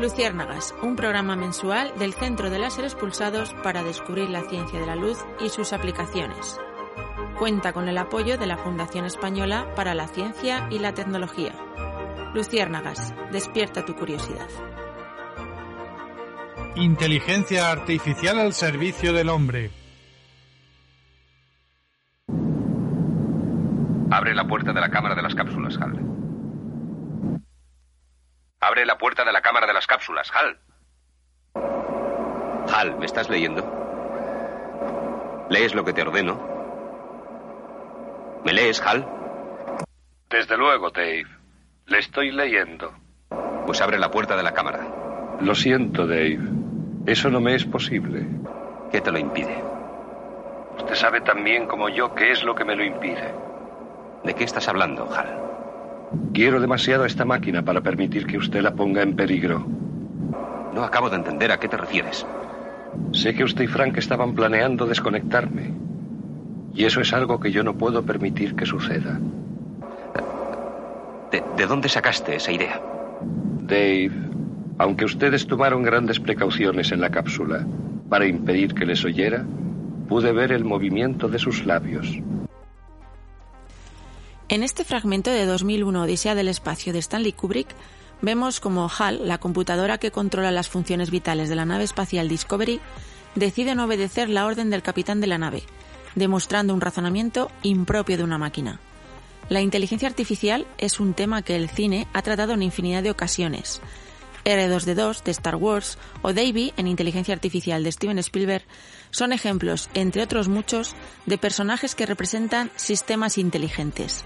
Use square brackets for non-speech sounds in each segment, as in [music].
Luciérnagas, un programa mensual del Centro de Láseres Pulsados para descubrir la ciencia de la luz y sus aplicaciones. Cuenta con el apoyo de la Fundación Española para la Ciencia y la Tecnología. Luciérnagas, despierta tu curiosidad. Inteligencia artificial al servicio del hombre. Abre la puerta de la cámara de las cápsulas, Hal. Abre la puerta de la cámara de las cápsulas, Hal. Hal, ¿me estás leyendo? ¿Lees lo que te ordeno? ¿Me lees, Hal? Desde luego, Dave. Le estoy leyendo. Pues abre la puerta de la cámara. Lo siento, Dave. Eso no me es posible. ¿Qué te lo impide? Usted sabe tan bien como yo qué es lo que me lo impide. ¿De qué estás hablando, Hal? Quiero demasiado esta máquina para permitir que usted la ponga en peligro. No acabo de entender a qué te refieres. Sé que usted y Frank estaban planeando desconectarme. Y eso es algo que yo no puedo permitir que suceda. ¿De, de dónde sacaste esa idea? Dave, aunque ustedes tomaron grandes precauciones en la cápsula para impedir que les oyera, pude ver el movimiento de sus labios. En este fragmento de 2001 Odisea del Espacio de Stanley Kubrick, vemos como HAL, la computadora que controla las funciones vitales de la nave espacial Discovery, decide no obedecer la orden del capitán de la nave, demostrando un razonamiento impropio de una máquina. La inteligencia artificial es un tema que el cine ha tratado en infinidad de ocasiones. R2D2 de Star Wars o Davy en Inteligencia Artificial de Steven Spielberg son ejemplos, entre otros muchos, de personajes que representan sistemas inteligentes.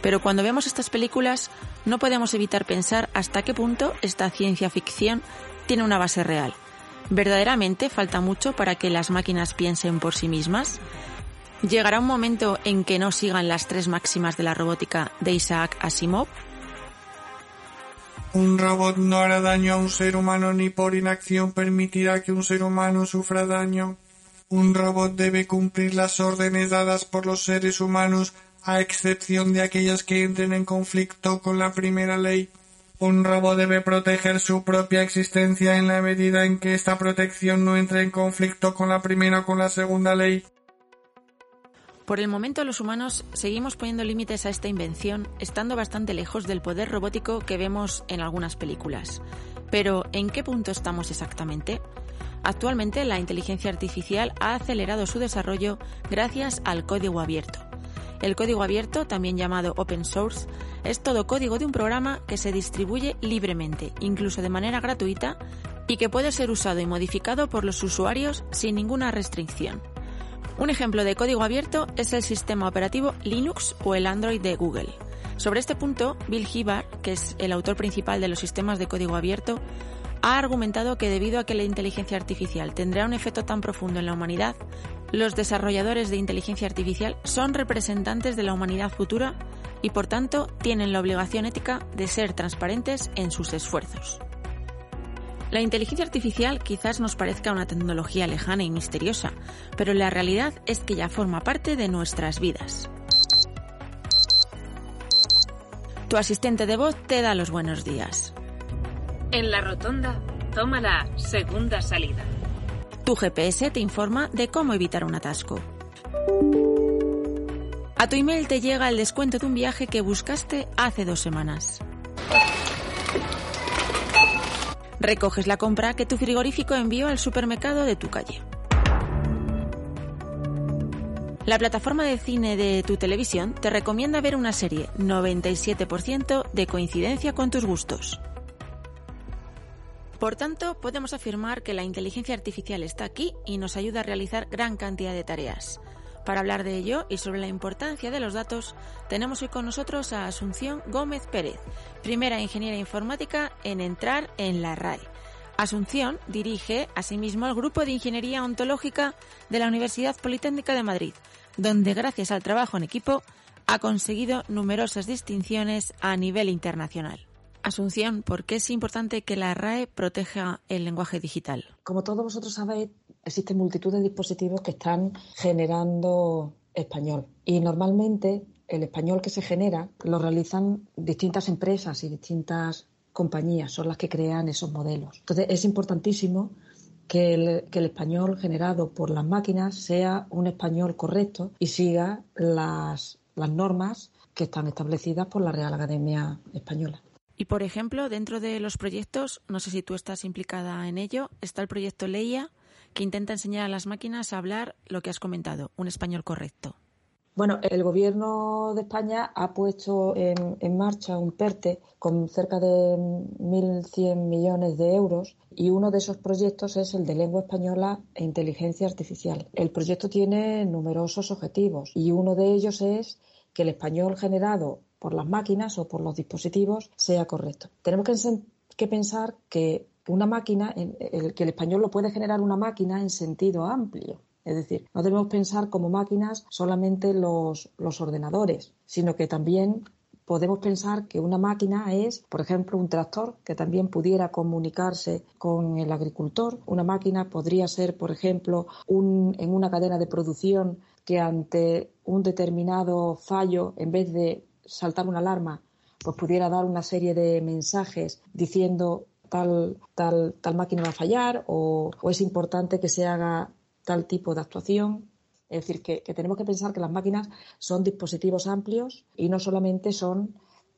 Pero cuando vemos estas películas no podemos evitar pensar hasta qué punto esta ciencia ficción tiene una base real. ¿Verdaderamente falta mucho para que las máquinas piensen por sí mismas? ¿Llegará un momento en que no sigan las tres máximas de la robótica de Isaac Asimov? Un robot no hará daño a un ser humano ni por inacción permitirá que un ser humano sufra daño. Un robot debe cumplir las órdenes dadas por los seres humanos a excepción de aquellas que entren en conflicto con la primera ley. Un robot debe proteger su propia existencia en la medida en que esta protección no entre en conflicto con la primera o con la segunda ley. Por el momento los humanos seguimos poniendo límites a esta invención, estando bastante lejos del poder robótico que vemos en algunas películas. Pero, ¿en qué punto estamos exactamente? Actualmente la inteligencia artificial ha acelerado su desarrollo gracias al código abierto. El código abierto, también llamado open source, es todo código de un programa que se distribuye libremente, incluso de manera gratuita, y que puede ser usado y modificado por los usuarios sin ninguna restricción. Un ejemplo de código abierto es el sistema operativo Linux o el Android de Google. Sobre este punto, Bill Hibar, que es el autor principal de los sistemas de código abierto, ha argumentado que debido a que la inteligencia artificial tendrá un efecto tan profundo en la humanidad, los desarrolladores de inteligencia artificial son representantes de la humanidad futura y por tanto tienen la obligación ética de ser transparentes en sus esfuerzos. La inteligencia artificial quizás nos parezca una tecnología lejana y misteriosa, pero la realidad es que ya forma parte de nuestras vidas. Tu asistente de voz te da los buenos días. En la rotonda, toma la segunda salida. Tu GPS te informa de cómo evitar un atasco. A tu email te llega el descuento de un viaje que buscaste hace dos semanas. Recoges la compra que tu frigorífico envió al supermercado de tu calle. La plataforma de cine de tu televisión te recomienda ver una serie 97% de coincidencia con tus gustos. Por tanto, podemos afirmar que la inteligencia artificial está aquí y nos ayuda a realizar gran cantidad de tareas. Para hablar de ello y sobre la importancia de los datos, tenemos hoy con nosotros a Asunción Gómez Pérez, primera ingeniera informática en entrar en la RAE. Asunción dirige asimismo el Grupo de Ingeniería Ontológica de la Universidad Politécnica de Madrid, donde gracias al trabajo en equipo ha conseguido numerosas distinciones a nivel internacional. Asunción, ¿por qué es importante que la RAE proteja el lenguaje digital? Como todos vosotros sabéis, existen multitud de dispositivos que están generando español. Y normalmente el español que se genera lo realizan distintas empresas y distintas compañías, son las que crean esos modelos. Entonces es importantísimo que el, que el, español generado por las máquinas sea un español correcto y siga las, las normas que están establecidas por la Real Academia Española. Y, por ejemplo, dentro de los proyectos, no sé si tú estás implicada en ello, está el proyecto Leia, que intenta enseñar a las máquinas a hablar lo que has comentado, un español correcto. Bueno, el Gobierno de España ha puesto en, en, marcha un PERTE con cerca de 1.100 millones de euros y uno de esos proyectos es el de lengua española e inteligencia artificial. El proyecto tiene numerosos objetivos y uno de ellos es que el español generado por las máquinas o por los dispositivos sea correcto. Tenemos que, pensar que una máquina, el, que el español lo puede generar una máquina en sentido amplio. Es decir, no debemos pensar como máquinas solamente los, los ordenadores, sino que también podemos pensar que una máquina es, por ejemplo, un tractor que también pudiera comunicarse con el agricultor. Una máquina podría ser, por ejemplo, un, en una cadena de producción que ante un determinado fallo, en vez de saltar una alarma, pues pudiera dar una serie de mensajes diciendo tal, tal, tal máquina va a fallar o, es importante que se haga tal tipo de actuación. Es decir, que, que, tenemos que pensar que las máquinas son dispositivos amplios y no solamente son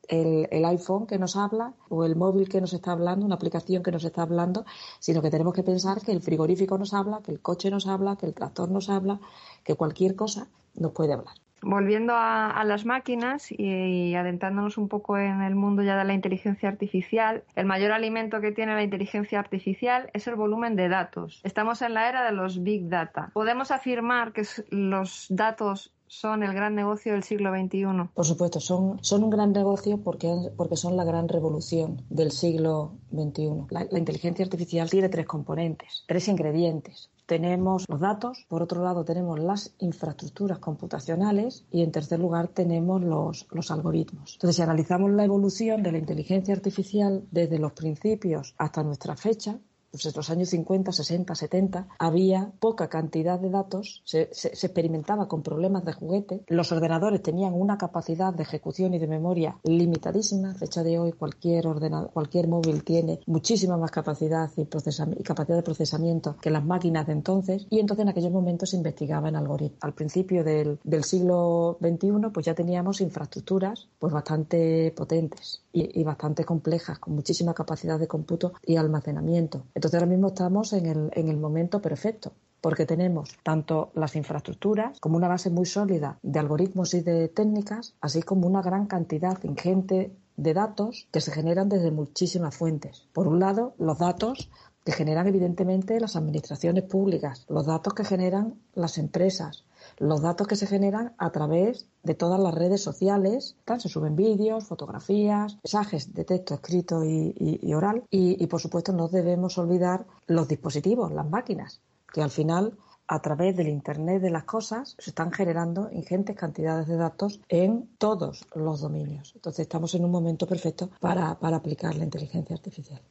el, el, iPhone que nos habla o el móvil que nos está hablando, una aplicación que nos está hablando, sino que tenemos que pensar que el frigorífico nos habla, que el coche nos habla, que el tractor nos habla, que cualquier cosa nos puede hablar. Volviendo a, las máquinas y, adentrándonos un poco en el mundo ya de la inteligencia artificial, el mayor alimento que tiene la inteligencia artificial es el volumen de datos. Estamos en la era de los big data. Podemos afirmar que los datos son el gran negocio del siglo XXI. Por supuesto, son, un gran negocio porque, porque son la gran revolución del siglo XXI. La inteligencia artificial tiene tres componentes, tres ingredientes tenemos los datos, por otro lado tenemos las infraestructuras computacionales y en tercer lugar tenemos los, los, algoritmos. Entonces, si analizamos la evolución de la inteligencia artificial desde los principios hasta nuestra fecha, pues en los años 50, 60, 70, había poca cantidad de datos, se, experimentaba con problemas de juguete, los ordenadores tenían una capacidad de ejecución y de memoria limitadísima, a fecha de hoy cualquier ordenador, cualquier móvil tiene muchísima más capacidad y, y, capacidad de procesamiento que las máquinas de entonces, y entonces en aquellos momentos se investigaba en algoritmos. Al principio del, siglo XXI, pues ya teníamos infraestructuras pues bastante potentes y, bastante complejas, con muchísima capacidad de cómputo y almacenamiento. Ahora mismo estamos en el, en el momento perfecto porque tenemos tanto las infraestructuras como una base muy sólida de algoritmos y de técnicas, así como una gran cantidad ingente de datos que se generan desde muchísimas fuentes. Por un lado, los datos que generan evidentemente las administraciones públicas, los datos que generan las empresas, los datos que se generan a través de todas las redes sociales. Se suben vídeos, fotografías, mensajes de texto escrito y, oral. Y, y, por supuesto, no debemos olvidar los dispositivos, las máquinas, que al final, a través del Internet de las cosas, se están generando ingentes cantidades de datos en todos los dominios. Entonces, estamos en un momento perfecto para, para aplicar la inteligencia artificial.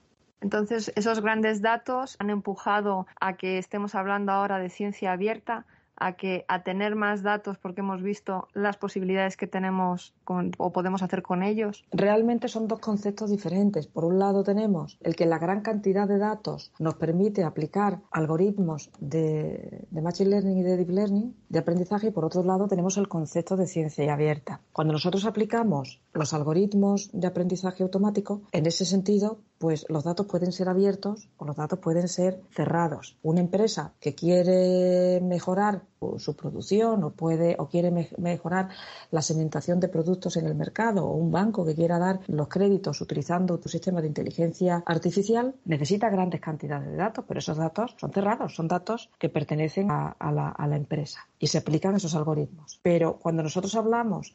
Entonces, esos grandes datos han empujado a que estemos hablando ahora de ciencia abierta, a que a tener más datos porque hemos visto las posibilidades que tenemos con, o podemos hacer con ellos? Realmente son dos conceptos diferentes. Por un lado tenemos el que la gran cantidad de datos nos permite aplicar algoritmos de, de machine learning y de deep learning de aprendizaje y por otro lado tenemos el concepto de ciencia abierta. Cuando nosotros aplicamos los algoritmos de aprendizaje automático, en ese sentido, pues los datos pueden ser abiertos o los datos pueden ser cerrados. Una empresa que quiere mejorar su producción o puede o quiere mejorar la segmentación de productos en el mercado o un banco que quiera dar los créditos utilizando tu sistema de inteligencia artificial necesita grandes cantidades de datos, pero esos datos son cerrados, son datos que pertenecen a, la, a la empresa y se aplican esos algoritmos. Pero cuando nosotros hablamos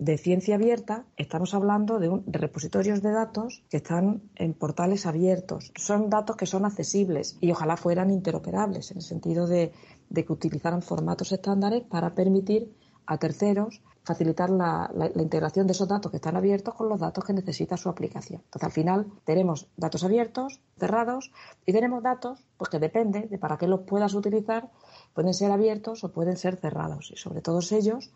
de ciencia abierta, estamos hablando de, repositorios de datos que están en portales abiertos. Son datos que son accesibles y ojalá fueran interoperables, en el sentido de, que utilizaran formatos estándares para permitir a terceros facilitar la, integración de esos datos que están abiertos con los datos que necesita su aplicación. Entonces, al final, tenemos datos abiertos, cerrados, y tenemos datos pues, que depende de para qué los puedas utilizar, pueden ser abiertos o pueden ser cerrados. Y sobre todos ellos,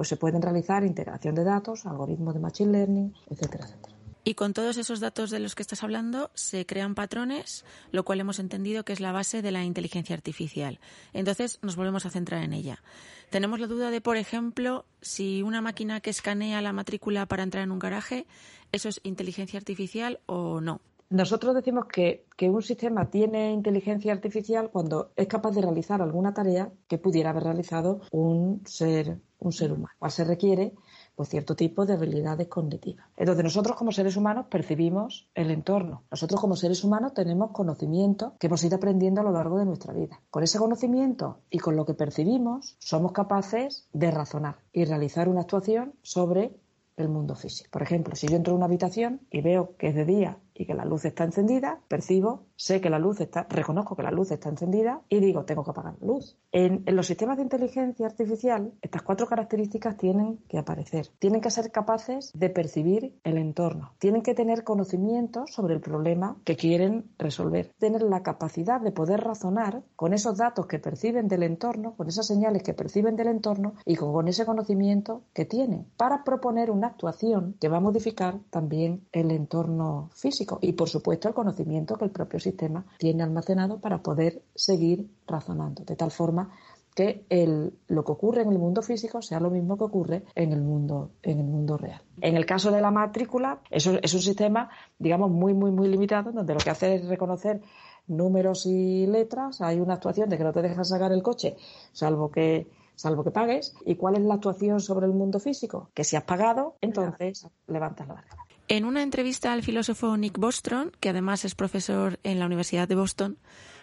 pues se pueden realizar integración de datos, algoritmos de machine learning, etcétera, etcétera. Y con todos esos datos de los que estás hablando se crean patrones, lo cual hemos entendido que es la base de la inteligencia artificial. Entonces nos volvemos a centrar en ella. Tenemos la duda de, por ejemplo, si una máquina que escanea la matrícula para entrar en un garaje, ¿eso es inteligencia artificial o no? Nosotros decimos que, que, un sistema tiene inteligencia artificial cuando es capaz de realizar alguna tarea que pudiera haber realizado un ser, un ser humano. O se requiere pues, cierto tipo de habilidades cognitivas. Entonces nosotros como seres humanos percibimos el entorno. Nosotros como seres humanos tenemos conocimiento que hemos ido aprendiendo a lo largo de nuestra vida. Con ese conocimiento y con lo que percibimos somos capaces de razonar y realizar una actuación sobre el mundo físico. Por ejemplo, si yo entro en una habitación y veo que es de día y que la luz está encendida, percibo, sé que la luz está, reconozco que la luz está encendida y digo, tengo que apagar la luz. En, los sistemas de inteligencia artificial, estas cuatro características tienen que aparecer. Tienen que ser capaces de percibir el entorno. Tienen que tener conocimiento sobre el problema que quieren resolver. Tener la capacidad de poder razonar con esos datos que perciben del entorno, con esas señales que perciben del entorno y con ese conocimiento que tienen para proponer una actuación que va a modificar también el entorno físico y, por supuesto, el conocimiento que el propio sistema tiene almacenado para poder seguir razonando, de tal forma que el, lo que ocurre en el mundo físico sea lo mismo que ocurre en el mundo, en el mundo real. En el caso de la matrícula, eso es un sistema, digamos, muy, muy, muy limitado, donde lo que hace es reconocer números y letras. Hay una actuación de que no te dejan sacar el coche, salvo que salvo que pagues. ¿Y cuál es la actuación sobre el mundo físico? Que si has pagado, entonces levantas la barrera. En una entrevista al filósofo Nick Bostrom, que además es profesor en la Universidad de Boston,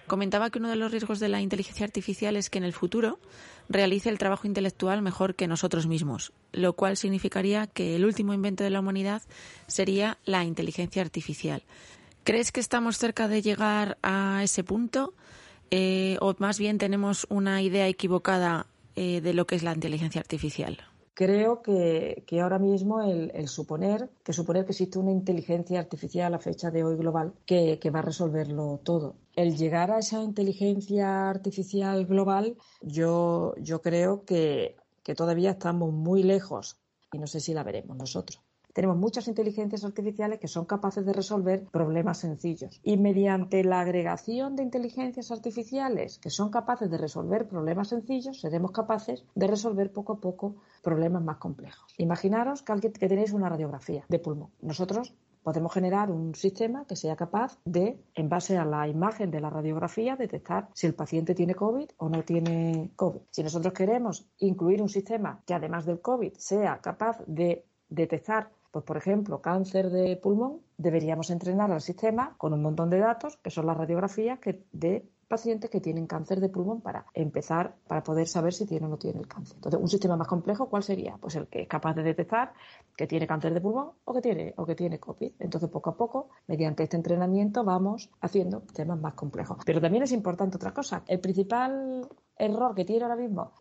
comentaba que uno de los riesgos de la inteligencia artificial es que en el futuro realice el trabajo intelectual mejor que nosotros mismos, lo cual significaría que el último invento de la humanidad sería la inteligencia artificial. ¿Crees que estamos cerca de llegar a ese punto? Eh, ¿O más bien tenemos una idea equivocada eh, de lo que es la inteligencia artificial? Creo que, ahora mismo el, suponer que suponer que existe una inteligencia artificial a fecha de hoy global que, va a resolverlo todo. El llegar a esa inteligencia artificial global, yo, yo creo que, que todavía estamos muy lejos y no sé si la veremos nosotros tenemos muchas inteligencias artificiales que son capaces de resolver problemas sencillos. Y mediante la agregación de inteligencias artificiales que son capaces de resolver problemas sencillos, seremos capaces de resolver poco a poco problemas más complejos. Imaginaros que, que tenéis una radiografía de pulmón. Nosotros podemos generar un sistema que sea capaz de, en base a la imagen de la radiografía, detectar si el paciente tiene COVID o no tiene COVID. Si nosotros queremos incluir un sistema que además del COVID sea capaz de detectar pues, por ejemplo, cáncer de pulmón, deberíamos entrenar al sistema con un montón de datos, que son las radiografías de pacientes que tienen cáncer de pulmón para empezar, para poder saber si tiene o no tiene el cáncer. Entonces, un sistema más complejo, ¿cuál sería? Pues el que es capaz de detectar que tiene cáncer de pulmón o que tiene, o que tiene COVID. Entonces, poco a poco, mediante este entrenamiento, vamos haciendo temas más complejos. Pero también es importante otra cosa. El principal error que tiene ahora mismo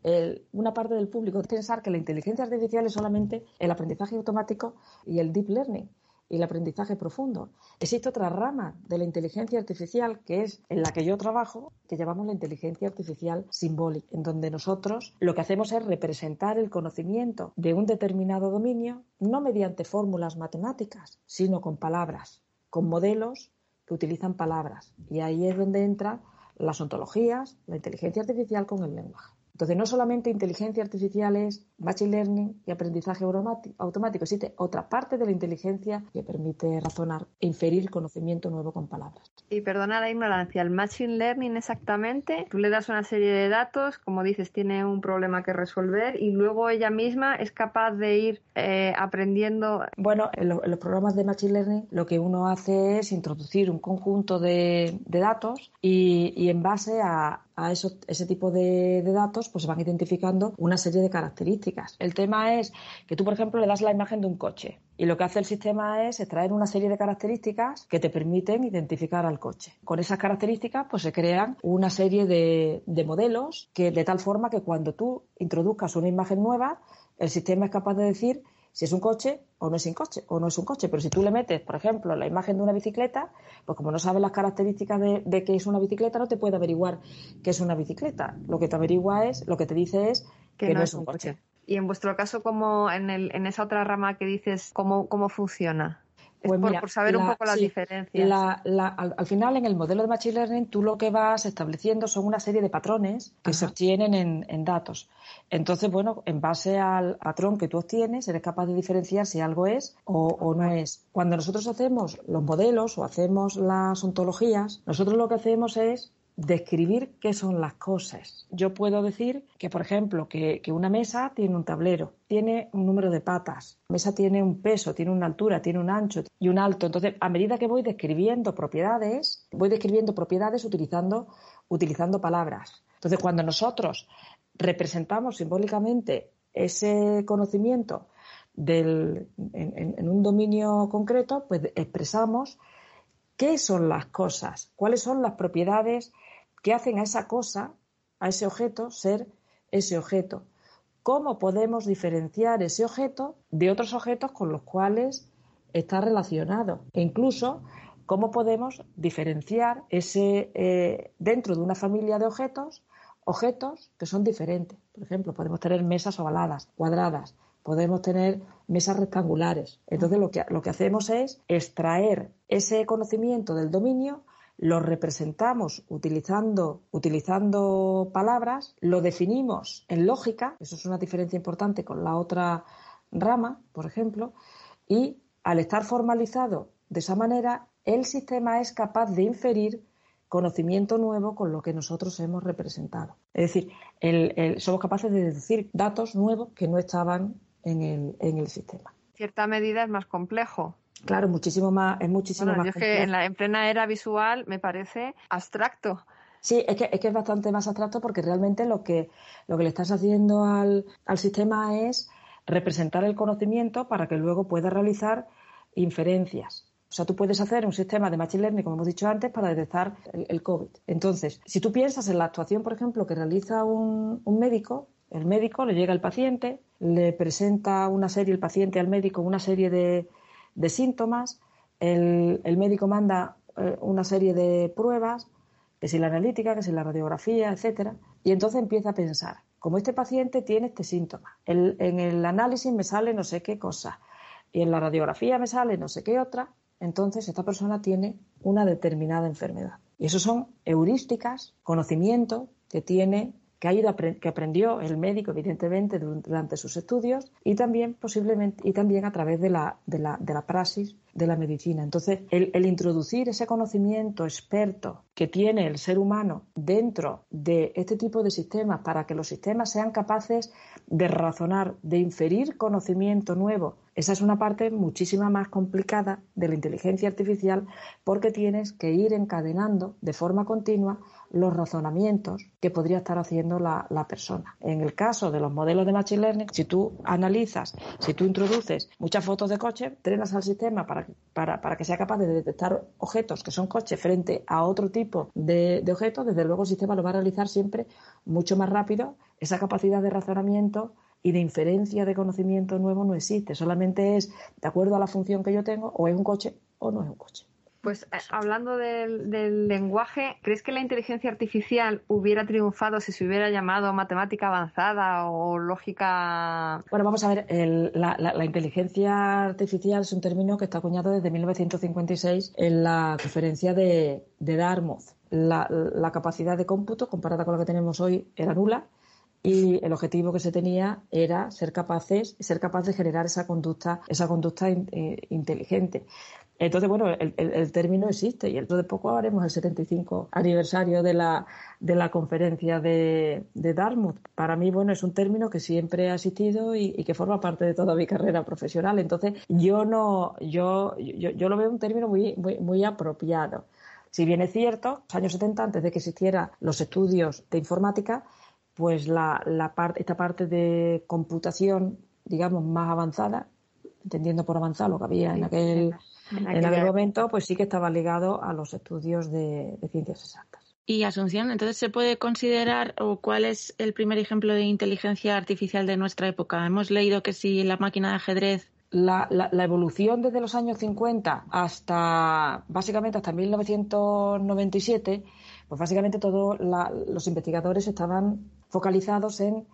una parte del público es pensar que la inteligencia artificial es solamente el aprendizaje automático y el deep learning y el aprendizaje profundo. Existe otra rama de la inteligencia artificial que es en la que yo trabajo, que llamamos la inteligencia artificial simbólica, en donde nosotros lo que hacemos es representar el conocimiento de un determinado dominio, no mediante fórmulas matemáticas, sino con palabras, con modelos que utilizan palabras. Y ahí es donde entra las ontologías, la inteligencia artificial con el lenguaje. Entonces, no solamente inteligencia artificial es machine learning y aprendizaje automático, existe otra parte de la inteligencia que permite razonar e inferir conocimiento nuevo con palabras. Y perdona la ignorancia, el machine learning exactamente, tú le das una serie de datos, como dices, tiene un problema que resolver y luego ella misma es capaz de ir eh, aprendiendo. Bueno, en, los programas de machine learning lo que uno hace es introducir un conjunto de, datos y, en base a, ese tipo de, datos pues se van identificando una serie de características. El tema es que tú, por ejemplo, le das la imagen de un coche y lo que hace el sistema es extraer una serie de características que te permiten identificar al coche. Con esas características pues se crean una serie de, de modelos que de tal forma que cuando tú introduzcas una imagen nueva, el sistema es capaz de decir si es un coche o no es un coche, o no es un coche. Pero si tú le metes, por ejemplo, la imagen de una bicicleta, pues como no sabes las características de, de que es una bicicleta, no te puede averiguar qué es una bicicleta. Lo que te averigua es, lo que te dice es que, no, es un coche. Y en vuestro caso, como en, el, en esa otra rama que dices, ¿cómo, cómo funciona? Pues por, saber un poco las diferencias. al, final, en el modelo de Machine Learning, tú lo que vas estableciendo son una serie de patrones que se obtienen en, datos. Entonces, bueno, en base al patrón que tú obtienes, eres capaz de diferenciar si algo es o, no es. Cuando nosotros hacemos los modelos o hacemos las ontologías, nosotros lo que hacemos es describir qué son las cosas. Yo puedo decir que, por ejemplo, que, una mesa tiene un tablero, tiene un número de patas, la mesa tiene un peso, tiene una altura, tiene un ancho y un alto. Entonces, a medida que voy describiendo propiedades, voy describiendo propiedades utilizando, utilizando palabras. Entonces, cuando nosotros representamos simbólicamente ese conocimiento del, en un dominio concreto, pues expresamos qué son las cosas, cuáles son las propiedades que hacen a esa cosa, a ese objeto, ser ese objeto. ¿Cómo podemos diferenciar ese objeto de otros objetos con los cuales está relacionado? E incluso, ¿cómo podemos diferenciar ese, eh, dentro de una familia de objetos, objetos que son diferentes? Por ejemplo, podemos tener mesas ovaladas, cuadradas, podemos tener mesas rectangulares. Entonces, lo que, lo que hacemos es extraer ese conocimiento del dominio lo representamos utilizando, utilizando palabras, lo definimos en lógica, eso es una diferencia importante con la otra rama, por ejemplo, y al estar formalizado de esa manera, el sistema es capaz de inferir conocimiento nuevo con lo que nosotros hemos representado. Es decir, somos capaces de deducir datos nuevos que no estaban en el, en el sistema. Cierta medida es más complejo. Claro, muchísimo más, es muchísimo más. Yo es que en, la, en plena era visual me parece abstracto. Sí, es que, es que es bastante más abstracto porque realmente lo que, lo que le estás haciendo al, al sistema es representar el conocimiento para que luego pueda realizar inferencias. O sea, tú puedes hacer un sistema de Machine Learning, como hemos dicho antes, para detectar el, COVID. Entonces, si tú piensas en la actuación, por ejemplo, que realiza un, un médico, el médico le llega al paciente, le presenta una serie, el paciente al médico, una serie de, de síntomas, el, médico manda eh, una serie de pruebas, que si la analítica, que si la radiografía, etcétera, y entonces empieza a pensar, como este paciente tiene este síntoma, en el análisis me sale no sé qué cosa, y en la radiografía me sale no sé qué otra, entonces esta persona tiene una determinada enfermedad. Y eso son heurísticas, conocimiento que tiene que, ha que aprendió el médico, evidentemente, durante sus estudios y también posiblemente y también a través de la, de la, de la praxis de la medicina. Entonces, el, el, introducir ese conocimiento experto que tiene el ser humano dentro de este tipo de sistemas para que los sistemas sean capaces de razonar, de inferir conocimiento nuevo, esa es una parte muchísima más complicada de la inteligencia artificial porque tienes que ir encadenando de forma continua los razonamientos que podría estar haciendo la, persona. En el caso de los modelos de Machine Learning, si tú analizas, si tú introduces muchas fotos de coche, entrenas al sistema para, para, que sea capaz de detectar objetos que son coches frente a otro tipo de, de objetos, desde luego el sistema lo va a realizar siempre mucho más rápido. Esa capacidad de razonamiento y de inferencia de conocimiento nuevo no existe, solamente es de acuerdo a la función que yo tengo, o es un coche o no es un coche. Pues eh, hablando del, lenguaje, ¿crees que la inteligencia artificial hubiera triunfado si se hubiera llamado matemática avanzada o lógica? Bueno, vamos a ver, la, inteligencia artificial es un término que está acuñado desde 1956 en la conferencia de, de Dartmouth. La, capacidad de cómputo comparada con la que tenemos hoy era nula y el objetivo que se tenía era ser capaces, ser capaz de generar esa conducta, esa conducta eh, inteligente. Entonces, bueno, el, término existe y dentro de poco haremos el 75 aniversario de la, de la conferencia de, de Dartmouth. Para mí, bueno, es un término que siempre ha existido y, que forma parte de toda mi carrera profesional. Entonces, yo no, yo, yo, yo lo veo un término muy, muy, muy apropiado. Si bien es cierto, los años 70, antes de que existieran los estudios de informática, pues la, la parte, esta parte de computación, digamos, más avanzada, entendiendo por avanzar lo que había en aquel, en aquel, momento, pues sí que estaba ligado a los estudios de, ciencias exactas. Y Asunción, entonces se puede considerar o cuál es el primer ejemplo de inteligencia artificial de nuestra época. Hemos leído que si la máquina de ajedrez la, la, evolución desde los años 50 hasta básicamente hasta 1997, pues básicamente todos los investigadores estaban focalizados en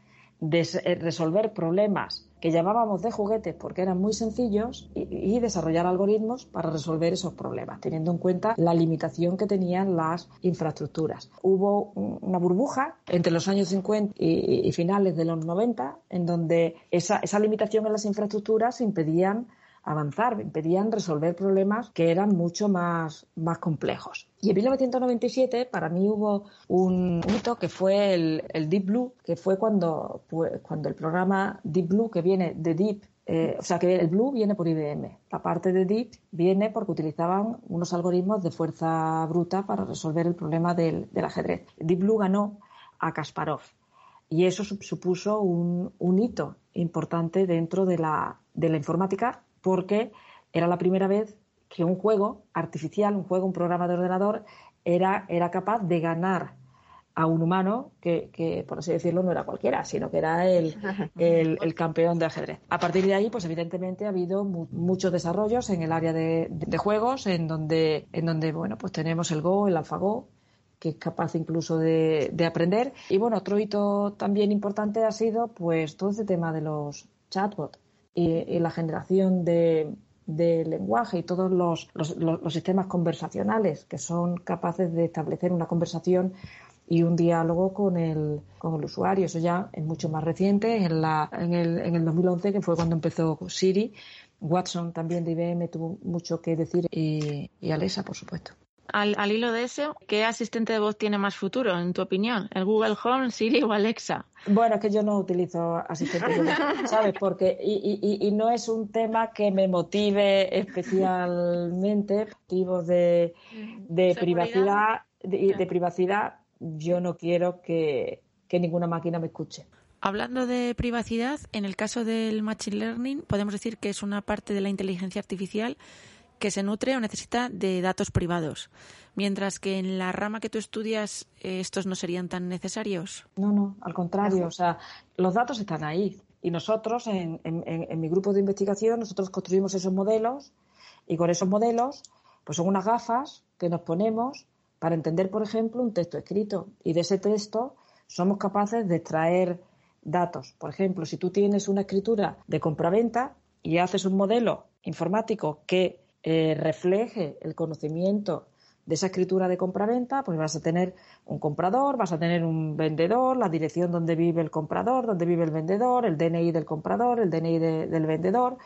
eh, resolver problemas que llamábamos de juguetes porque eran muy sencillos y, desarrollar algoritmos para resolver esos problemas, teniendo en cuenta la limitación que tenían las infraestructuras. Hubo una burbuja entre los años 50 y, finales de los 90 en donde esa, esa limitación en las infraestructuras impedían avanzar, impedían resolver problemas que eran mucho más, más complejos. Y en 1997 para mí hubo un hito que fue el, Deep Blue, que fue cuando, cuando el programa Deep Blue, que viene de Deep, eh, o sea que el Blue viene por IBM. La parte de Deep viene porque utilizaban unos algoritmos de fuerza bruta para resolver el problema del, ajedrez. Deep Blue ganó a Kasparov. Y eso supuso un, un hito importante dentro de la, de la informática porque era la primera vez que un juego artificial, un juego, un programa de ordenador, era, era capaz de ganar a un humano que, por así decirlo, no era cualquiera, sino que era [laughs] el, el, campeón de ajedrez. A partir de ahí, pues evidentemente ha habido muchos desarrollos en el área de, juegos, en donde, en donde, bueno, pues tenemos el Go, el AlphaGo, que es capaz incluso de, de aprender. Y bueno, otro hito también importante ha sido, pues, todo este tema de los chatbots y, la generación de, lenguaje y todos los, los, sistemas conversacionales que son capaces de establecer una conversación y un diálogo con el, con el usuario. Eso ya es mucho más reciente, en, la, en, el, en el 2011, que fue cuando empezó Siri. Watson también de IBM tuvo mucho que decir y, y por supuesto. Al, hilo de eso, ¿qué asistente de voz tiene más futuro, en tu opinión? ¿El Google Home, Siri o Alexa? Bueno, es que yo no utilizo asistente de voz, [laughs] ¿sabes? Porque, y, no es un tema que me motive especialmente, motivos de, de privacidad, de, de, privacidad, yo no quiero que, que ninguna máquina me escuche. Hablando de privacidad, en el caso del Machine Learning, podemos decir que es una parte de la inteligencia artificial que se nutre o necesita de datos privados, mientras que en la rama que tú estudias eh, estos no serían tan necesarios. No, no, al contrario, o sea, los datos están ahí y nosotros en, mi grupo de investigación nosotros construimos esos modelos y con esos modelos pues son unas gafas que nos ponemos para entender, por ejemplo, un texto escrito y de ese texto somos capaces de extraer datos. Por ejemplo, si tú tienes una escritura de compraventa y haces un modelo informático que eh, refleje el conocimiento de esa escritura de compraventa, pues vas a tener un comprador, vas a tener un vendedor, la dirección donde vive el comprador, donde vive el vendedor, el DNI del comprador, el DNI del vendedor.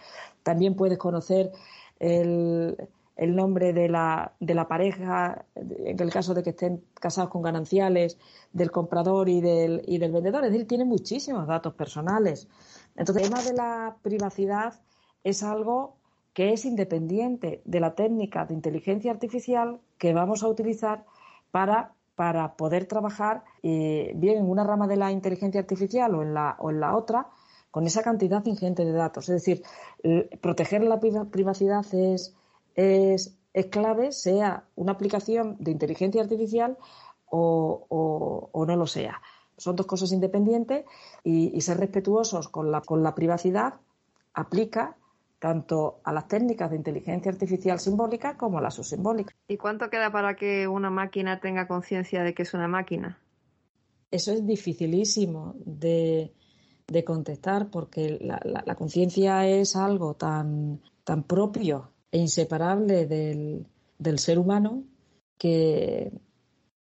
También puedes conocer el, nombre de la, de la pareja, en el caso de que estén casados con gananciales, del comprador y del, y del vendedor. Es decir, tiene muchísimos datos personales. Entonces, el tema de la privacidad es algo que es independiente de la técnica de inteligencia artificial que vamos a utilizar para, para poder trabajar eh, bien en una rama de la inteligencia artificial o en la, o en la otra con esa cantidad ingente de datos. Es decir, proteger la privacidad es, es, es, clave, sea una aplicación de inteligencia artificial o, o, no lo sea. Son dos cosas independientes y, y ser respetuosos con la, con la privacidad aplica tanto a las técnicas de inteligencia artificial simbólica como a las subsimbólicas. ¿Y cuánto queda para que una máquina tenga conciencia de que es una máquina? Eso es dificilísimo de, contestar porque la, conciencia es algo tan, tan propio e inseparable del, del ser humano que,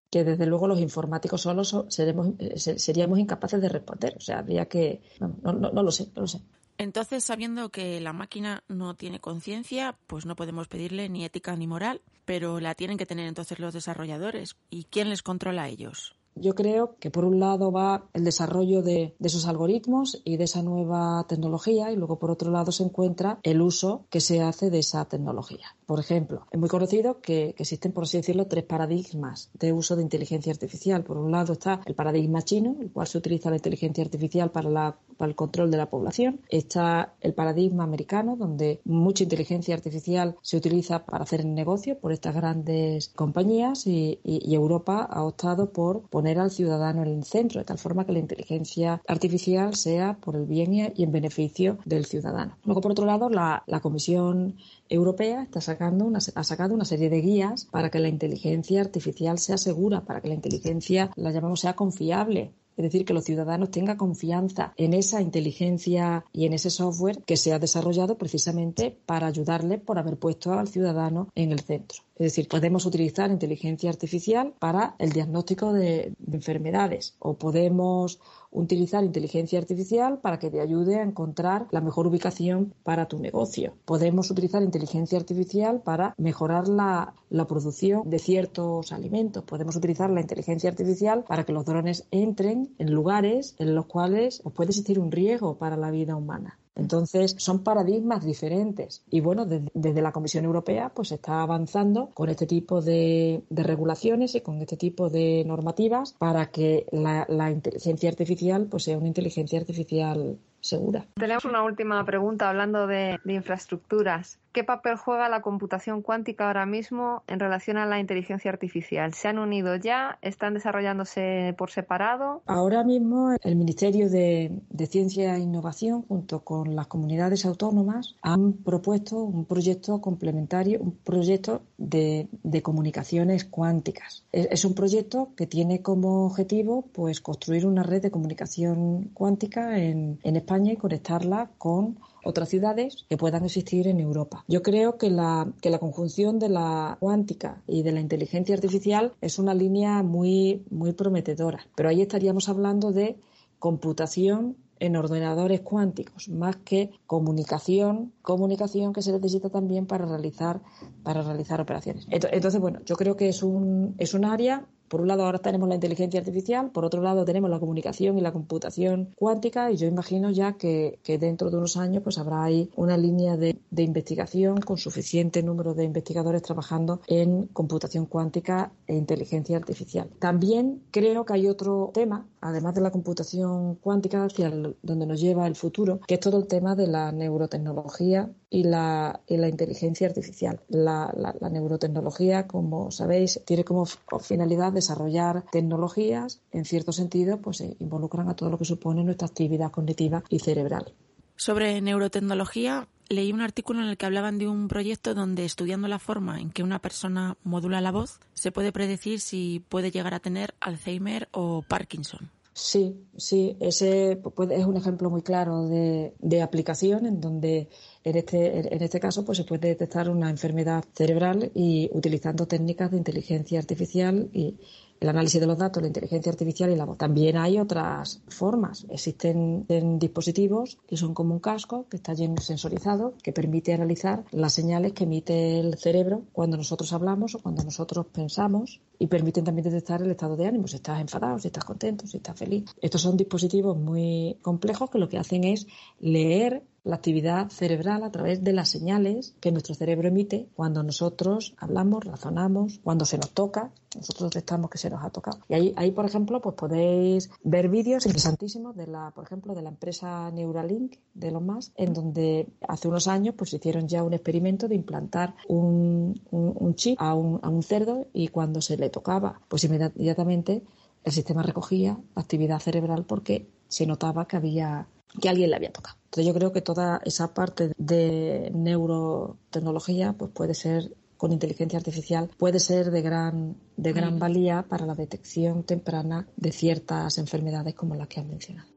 que desde luego los informáticos solos seremos, eh, seríamos incapaces de responder. O sea, habría que... No, no, no lo sé, no lo sé. Entonces, sabiendo que la máquina no tiene conciencia, pues no podemos pedirle ni ética ni moral, pero la tienen que tener entonces los desarrolladores. ¿Y quién les controla a ellos? Yo creo que por un lado va el desarrollo de, esos algoritmos y de esa nueva tecnología y luego por otro lado se encuentra el uso que se hace de esa tecnología. Por ejemplo, es muy conocido que, existen, por así decirlo, tres paradigmas de uso de inteligencia artificial. Por un lado está el paradigma chino, el cual se utiliza la inteligencia artificial para, la, para el control de la población. Está el paradigma americano, donde mucha inteligencia artificial se utiliza para hacer negocio por estas grandes compañías y, y Europa ha optado por poner al ciudadano en el centro, de tal forma que la inteligencia artificial sea por el bien y en beneficio del ciudadano. Luego, por otro lado, la, Comisión Europea está sacando una, ha sacado una serie de guías para que la inteligencia artificial sea segura, para que la inteligencia, la llamamos, sea confiable, es decir, que los ciudadanos tengan confianza en esa inteligencia y en ese software que se ha desarrollado precisamente para ayudarle por haber puesto al ciudadano en el centro. Es decir, podemos utilizar inteligencia artificial para el diagnóstico de, enfermedades o podemos utilizar inteligencia artificial para que te ayude a encontrar la mejor ubicación para tu negocio. Podemos utilizar inteligencia artificial para mejorar la, la producción de ciertos alimentos. Podemos utilizar la inteligencia artificial para que los drones entren en lugares en los cuales puede existir un riesgo para la vida humana. Entonces, son paradigmas diferentes. Y bueno, desde, la Comisión Europea, pues está avanzando con este tipo de, regulaciones y con este tipo de normativas para que la, inteligencia artificial pues sea una inteligencia artificial segura. Tenemos una última pregunta hablando de, infraestructuras. ¿Qué papel juega la computación cuántica ahora mismo en relación a la inteligencia artificial? ¿Se han unido ya? ¿Están desarrollándose por separado? Ahora mismo el Ministerio de, Ciencia e Innovación junto con las comunidades autónomas han propuesto un proyecto complementario, un proyecto de, comunicaciones cuánticas. Es, un proyecto que tiene como objetivo pues construir una red de comunicación cuántica en, en España y conectarla con otras ciudades que puedan existir en Europa. Yo creo que la, que la conjunción de la cuántica y de la inteligencia artificial es una línea muy, muy prometedora, pero ahí estaríamos hablando de computación en ordenadores cuánticos, más que comunicación, comunicación que se necesita también para realizar, para realizar operaciones. Entonces, bueno, yo creo que es un, es un área por un lado ahora tenemos la inteligencia artificial, por otro lado tenemos la comunicación y la computación cuántica y yo imagino ya que, dentro de unos años pues habrá ahí una línea de, investigación con suficiente número de investigadores trabajando en computación cuántica e inteligencia artificial. También creo que hay otro tema, además de la computación cuántica hacia donde nos lleva el futuro, que es todo el tema de la neurotecnología y la, la inteligencia artificial. La, la, neurotecnología, como sabéis, tiene como finalidad desarrollar tecnologías, en cierto sentido, pues involucran a todo lo que supone nuestra actividad cognitiva y cerebral. Sobre neurotecnología, leí un artículo en el que hablaban de un proyecto donde estudiando la forma en que una persona modula la voz, se puede predecir si puede llegar a tener Alzheimer o Parkinson. Sí, sí, ese es un ejemplo muy claro de, de aplicación en donde en este, en este caso, pues se puede detectar una enfermedad cerebral y utilizando técnicas de inteligencia artificial y el análisis de los datos, la inteligencia artificial y la voz. También hay otras formas. Existen dispositivos que son como un casco que está lleno sensorizado que permite analizar las señales que emite el cerebro cuando nosotros hablamos o cuando nosotros pensamos y permiten también detectar el estado de ánimo, si estás enfadado, si estás contento, si estás feliz. Estos son dispositivos muy complejos que lo que hacen es leer la actividad cerebral a través de las señales que nuestro cerebro emite cuando nosotros hablamos, razonamos, cuando se nos toca, nosotros detectamos que se nos ha tocado. Y ahí, ahí por ejemplo, pues podéis ver vídeos interesantísimos de la, por ejemplo, de la empresa Neuralink de los más, en donde hace unos años pues hicieron ya un experimento de implantar un, un, chip a un, a un cerdo y cuando se le tocaba, pues inmediatamente el sistema recogía la actividad cerebral porque se notaba que había que alguien le había tocado. Entonces yo creo que toda esa parte de neurotecnología pues puede ser con inteligencia artificial puede ser de gran de gran valía para la detección temprana de ciertas enfermedades como las que han mencionado.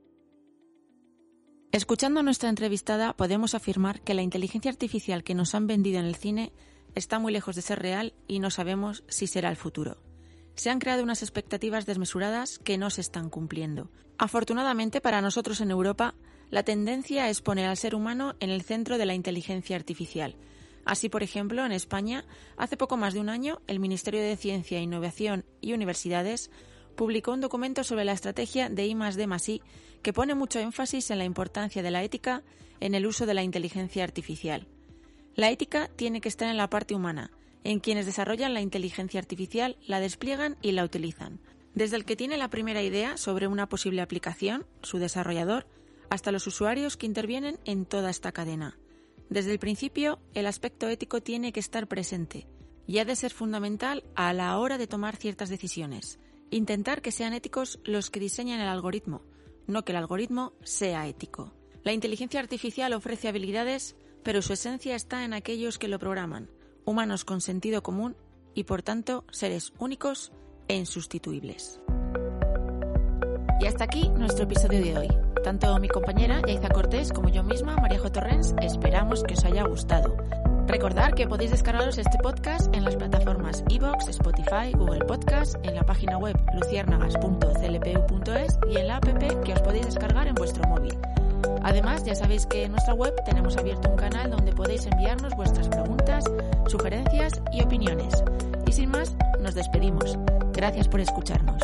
Escuchando nuestra entrevistada, podemos afirmar que la inteligencia artificial que nos han vendido en el cine está muy lejos de ser real y no sabemos si será el futuro. Se han creado unas expectativas desmesuradas que no se están cumpliendo. Afortunadamente para nosotros en Europa, la tendencia es poner al ser humano en el centro de la inteligencia artificial. Así, por ejemplo, en España, hace poco más de un año, el Ministerio de Ciencia, Innovación y Universidades publicó un documento sobre la estrategia de I que pone mucho énfasis en la importancia de la ética en el uso de la inteligencia artificial. La ética tiene que estar en la parte humana, en quienes desarrollan la inteligencia artificial, la despliegan y la utilizan. Desde el que tiene la primera idea sobre una posible aplicación, su desarrollador, hasta los usuarios que intervienen en toda esta cadena. Desde el principio, el aspecto ético tiene que estar presente y ha de ser fundamental a la hora de tomar ciertas decisiones. Intentar que sean éticos los que diseñan el algoritmo, no que el algoritmo sea ético. La inteligencia artificial ofrece habilidades, pero su esencia está en aquellos que lo programan, humanos con sentido común y por tanto seres únicos e insustituibles. Y hasta aquí nuestro episodio de hoy. Tanto mi compañera Yaiza Cortés como yo misma, María J. Torrens, esperamos que os haya gustado. Recordar que podéis descargaros este podcast en las plataformas iVoox, Spotify, Google Podcast, en la página web luciérnagas.clpu.es y en la app que os podéis descargar en vuestro móvil. Además, ya sabéis que en nuestra web tenemos abierto un canal donde podéis enviarnos vuestras preguntas, sugerencias y opiniones. Y sin más, nos despedimos. Gracias por escucharnos.